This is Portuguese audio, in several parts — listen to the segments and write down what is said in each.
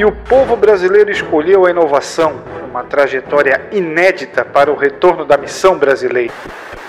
E o povo brasileiro escolheu a inovação, uma trajetória inédita para o retorno da missão brasileira.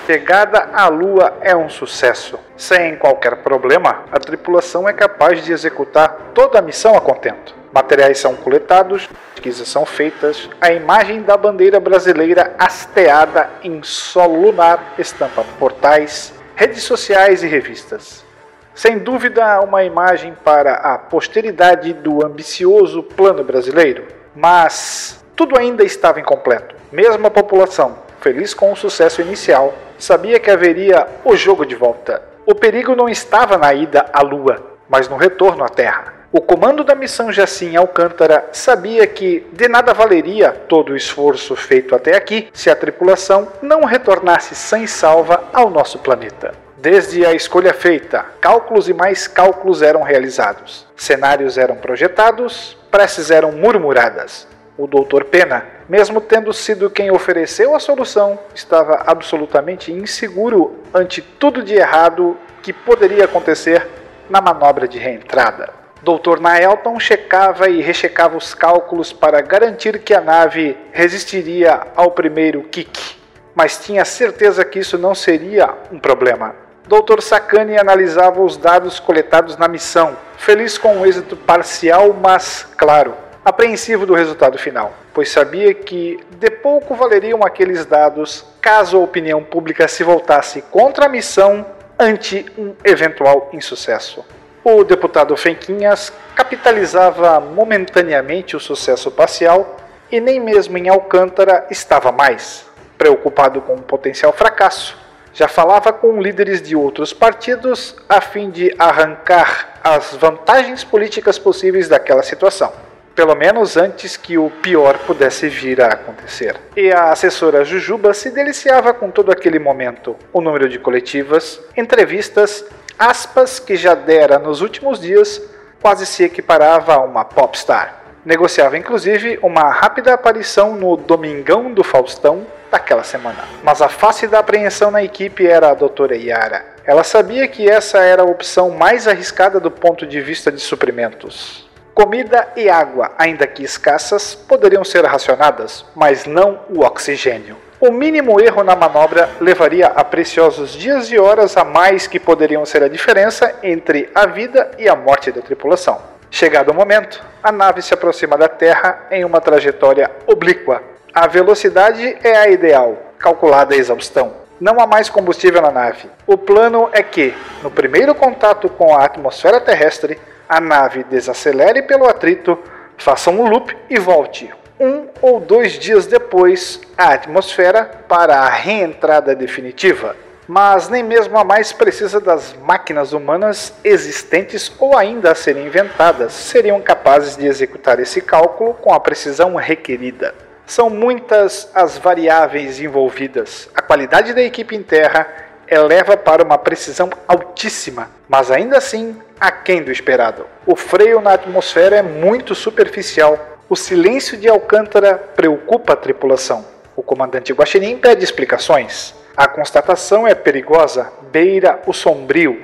Chegada à Lua é um sucesso. Sem qualquer problema, a tripulação é capaz de executar toda a missão a contento. Materiais são coletados, pesquisas são feitas, a imagem da bandeira brasileira hasteada em solo lunar estampa portais, redes sociais e revistas. Sem dúvida, uma imagem para a posteridade do ambicioso plano brasileiro. Mas tudo ainda estava incompleto. Mesmo a população, feliz com o sucesso inicial, sabia que haveria o jogo de volta. O perigo não estava na ida à Lua, mas no retorno à Terra. O comando da missão Jacim Alcântara sabia que de nada valeria todo o esforço feito até aqui se a tripulação não retornasse sem salva ao nosso planeta. Desde a escolha feita, cálculos e mais cálculos eram realizados, cenários eram projetados, preces eram murmuradas. O Dr. Pena, mesmo tendo sido quem ofereceu a solução, estava absolutamente inseguro ante tudo de errado que poderia acontecer na manobra de reentrada. Dr. Naelton checava e rechecava os cálculos para garantir que a nave resistiria ao primeiro kick, mas tinha certeza que isso não seria um problema. Dr. Sakane analisava os dados coletados na missão, feliz com o êxito parcial, mas claro, apreensivo do resultado final, pois sabia que de pouco valeriam aqueles dados caso a opinião pública se voltasse contra a missão ante um eventual insucesso. O deputado Fenquinhas capitalizava momentaneamente o sucesso parcial e nem mesmo em Alcântara estava mais. Preocupado com um potencial fracasso, já falava com líderes de outros partidos a fim de arrancar as vantagens políticas possíveis daquela situação. Pelo menos antes que o pior pudesse vir a acontecer. E a assessora Jujuba se deliciava com todo aquele momento. O número de coletivas, entrevistas aspas que já dera nos últimos dias quase se equiparava a uma popstar. Negociava inclusive uma rápida aparição no Domingão do Faustão daquela semana. Mas a face da apreensão na equipe era a doutora Yara. Ela sabia que essa era a opção mais arriscada do ponto de vista de suprimentos. Comida e água, ainda que escassas, poderiam ser racionadas, mas não o oxigênio. O mínimo erro na manobra levaria a preciosos dias e horas a mais que poderiam ser a diferença entre a vida e a morte da tripulação. Chegado o momento, a nave se aproxima da Terra em uma trajetória oblíqua. A velocidade é a ideal, calculada a exaustão. Não há mais combustível na nave. O plano é que, no primeiro contato com a atmosfera terrestre, a nave desacelere pelo atrito, faça um loop e volte um ou dois dias depois à atmosfera para a reentrada definitiva. Mas nem mesmo a mais precisa das máquinas humanas existentes ou ainda a serem inventadas seriam capazes de executar esse cálculo com a precisão requerida. São muitas as variáveis envolvidas. A qualidade da equipe em terra eleva para uma precisão altíssima, mas ainda assim aquém do esperado. O freio na atmosfera é muito superficial o silêncio de Alcântara preocupa a tripulação. O comandante Guaxinim pede explicações. A constatação é perigosa, beira o sombrio.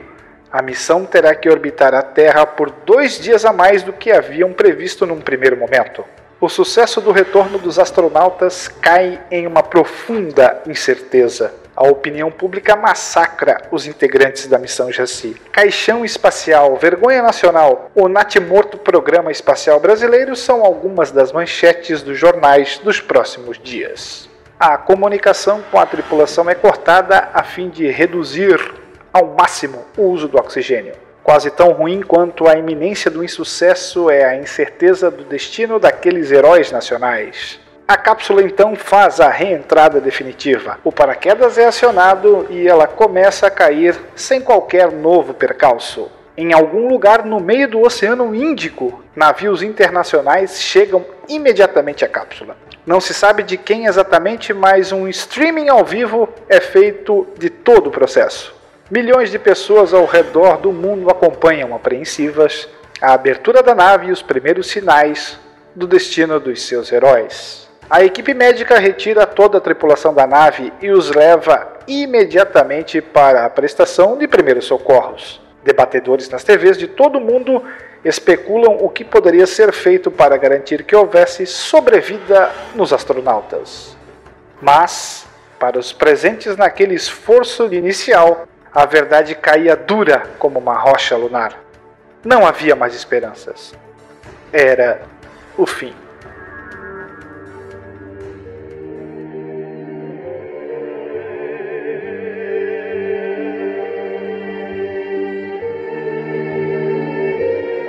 A missão terá que orbitar a Terra por dois dias a mais do que haviam previsto num primeiro momento. O sucesso do retorno dos astronautas cai em uma profunda incerteza. A opinião pública massacra os integrantes da missão Jaci. Caixão espacial, vergonha nacional, o natimorto Programa Espacial Brasileiro são algumas das manchetes dos jornais dos próximos dias. A comunicação com a tripulação é cortada a fim de reduzir ao máximo o uso do oxigênio. Quase tão ruim quanto a iminência do insucesso é a incerteza do destino daqueles heróis nacionais. A cápsula então faz a reentrada definitiva. O paraquedas é acionado e ela começa a cair sem qualquer novo percalço. Em algum lugar no meio do Oceano Índico, navios internacionais chegam imediatamente à cápsula. Não se sabe de quem exatamente, mas um streaming ao vivo é feito de todo o processo. Milhões de pessoas ao redor do mundo acompanham apreensivas a abertura da nave e os primeiros sinais do destino dos seus heróis. A equipe médica retira toda a tripulação da nave e os leva imediatamente para a prestação de primeiros socorros. Debatedores nas TVs de todo o mundo especulam o que poderia ser feito para garantir que houvesse sobrevida nos astronautas. Mas, para os presentes naquele esforço inicial, a verdade caía dura como uma rocha lunar. Não havia mais esperanças. Era o fim.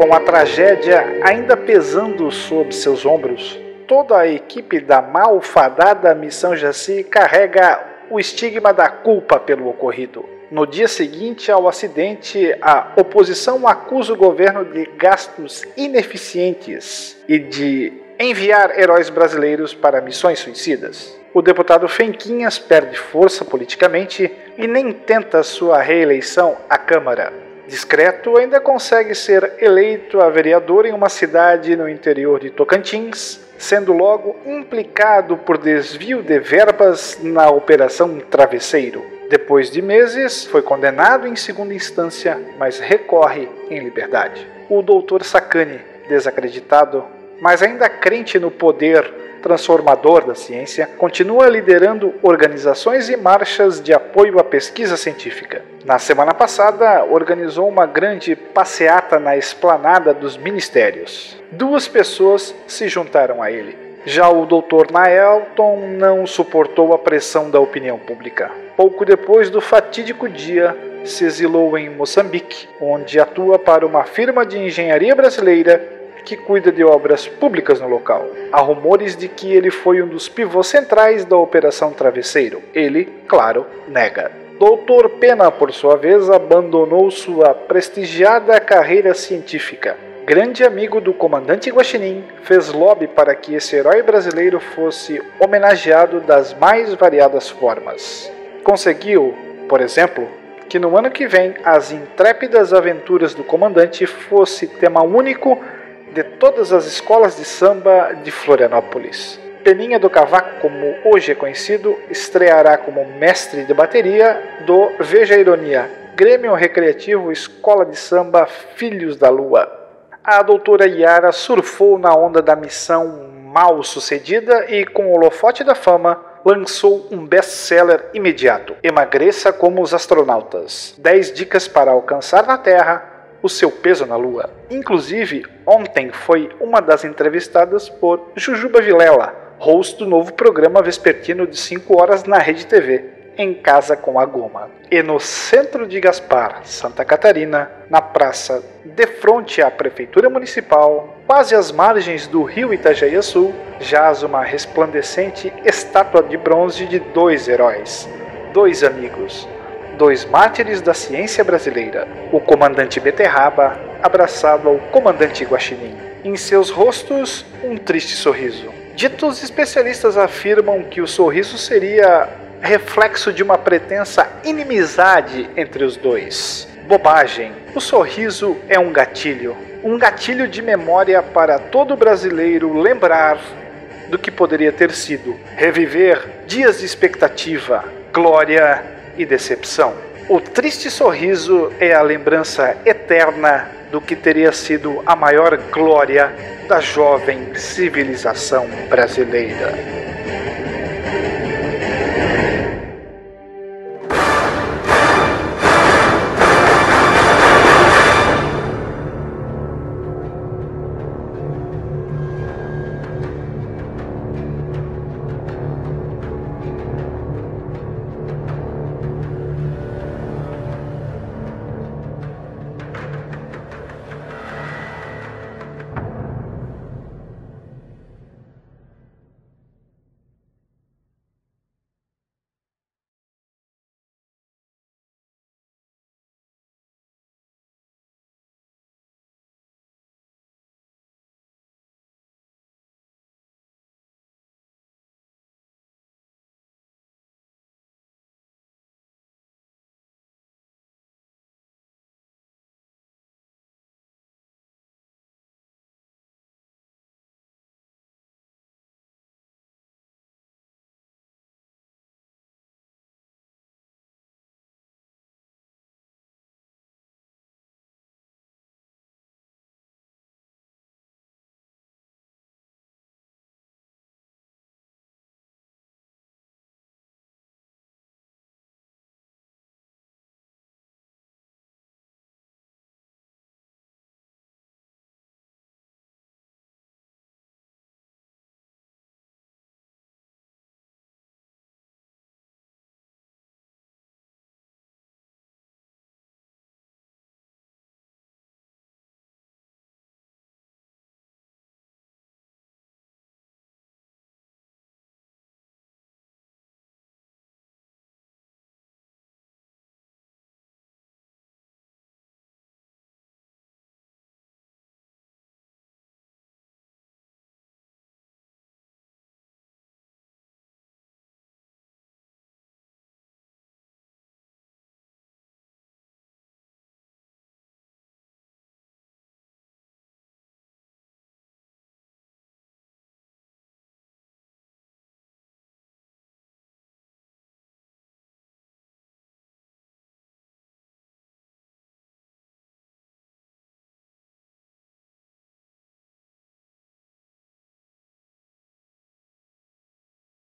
Com a tragédia ainda pesando sob seus ombros, toda a equipe da malfadada Missão Jaci carrega o estigma da culpa pelo ocorrido. No dia seguinte ao acidente, a oposição acusa o governo de gastos ineficientes e de enviar heróis brasileiros para missões suicidas. O deputado Fenquinhas perde força politicamente e nem tenta sua reeleição à Câmara discreto, ainda consegue ser eleito a vereador em uma cidade no interior de Tocantins, sendo logo implicado por desvio de verbas na Operação Travesseiro. Depois de meses, foi condenado em segunda instância, mas recorre em liberdade. O doutor Sacani, desacreditado, mas ainda crente no poder transformador da ciência, continua liderando organizações e marchas de apoio à pesquisa científica. Na semana passada, organizou uma grande passeata na esplanada dos ministérios. Duas pessoas se juntaram a ele. Já o Dr. Naelton não suportou a pressão da opinião pública. Pouco depois do fatídico dia, se exilou em Moçambique, onde atua para uma firma de engenharia brasileira que cuida de obras públicas no local. Há rumores de que ele foi um dos pivôs centrais da Operação Travesseiro. Ele, claro, nega. Doutor Pena, por sua vez, abandonou sua prestigiada carreira científica. Grande amigo do comandante Guaxinim, fez lobby para que esse herói brasileiro fosse homenageado das mais variadas formas. Conseguiu, por exemplo, que no ano que vem as intrépidas aventuras do comandante fosse tema único de todas as escolas de samba de Florianópolis. Peninha do Cavaco, como hoje é conhecido, estreará como mestre de bateria do Veja a Ironia, Grêmio Recreativo Escola de Samba Filhos da Lua. A doutora Yara surfou na onda da missão mal sucedida e, com o holofote da fama, lançou um best-seller imediato: Emagreça como os astronautas. 10 dicas para alcançar na Terra o seu peso na Lua. Inclusive, ontem foi uma das entrevistadas por Jujuba Vilela, host do novo programa vespertino de 5 horas na Rede TV, Em Casa com a Goma. E no centro de Gaspar, Santa Catarina, na praça de frente à Prefeitura Municipal, quase às margens do rio Itajaí Sul, jaz uma resplandecente estátua de bronze de dois heróis, dois amigos, dois mártires da ciência brasileira, o comandante Beterraba abraçado ao comandante Guaxinim. Em seus rostos, um triste sorriso. Ditos especialistas afirmam que o sorriso seria reflexo de uma pretensa inimizade entre os dois. Bobagem. O sorriso é um gatilho. Um gatilho de memória para todo brasileiro lembrar do que poderia ter sido. Reviver dias de expectativa, glória e decepção. O triste sorriso é a lembrança eterna do que teria sido a maior glória da jovem civilização brasileira.